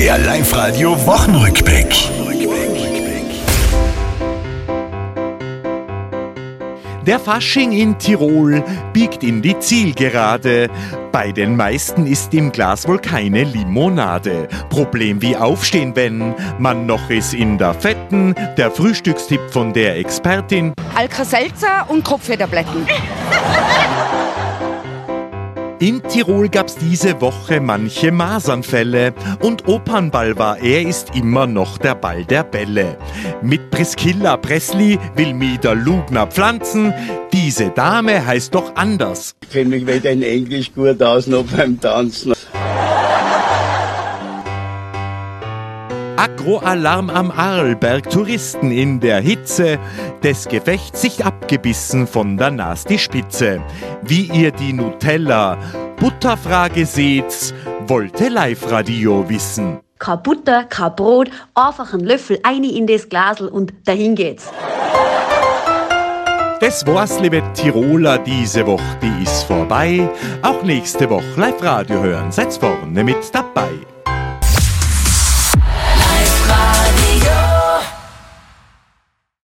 Der Live-Radio Wochenrückblick. Der Fasching in Tirol biegt in die Zielgerade. Bei den meisten ist im Glas wohl keine Limonade. Problem wie aufstehen, wenn man noch ist in der Fetten. Der Frühstückstipp von der Expertin. Alka-Seltzer und Kopfhederblätten. In Tirol gab's diese Woche manche Masernfälle und Opernball war er ist immer noch der Ball der Bälle. Mit Priskilla Presley will Mieder Lugner pflanzen, diese Dame heißt doch anders. Ich kenne mich weder in Englisch gut aus noch beim Tanzen. Agroalarm am Arlberg, Touristen in der Hitze des Gefechts sich abgebissen von der Nas die Spitze. Wie ihr die Nutella Butterfrage seht, wollte Live-Radio wissen. Kein Butter, kein Brot, einfach ein Löffel eine in das Glasel und dahin geht's. Das war's, liebe Tiroler, diese Woche, die ist vorbei. Auch nächste Woche Live-Radio hören, seid vorne mit dabei.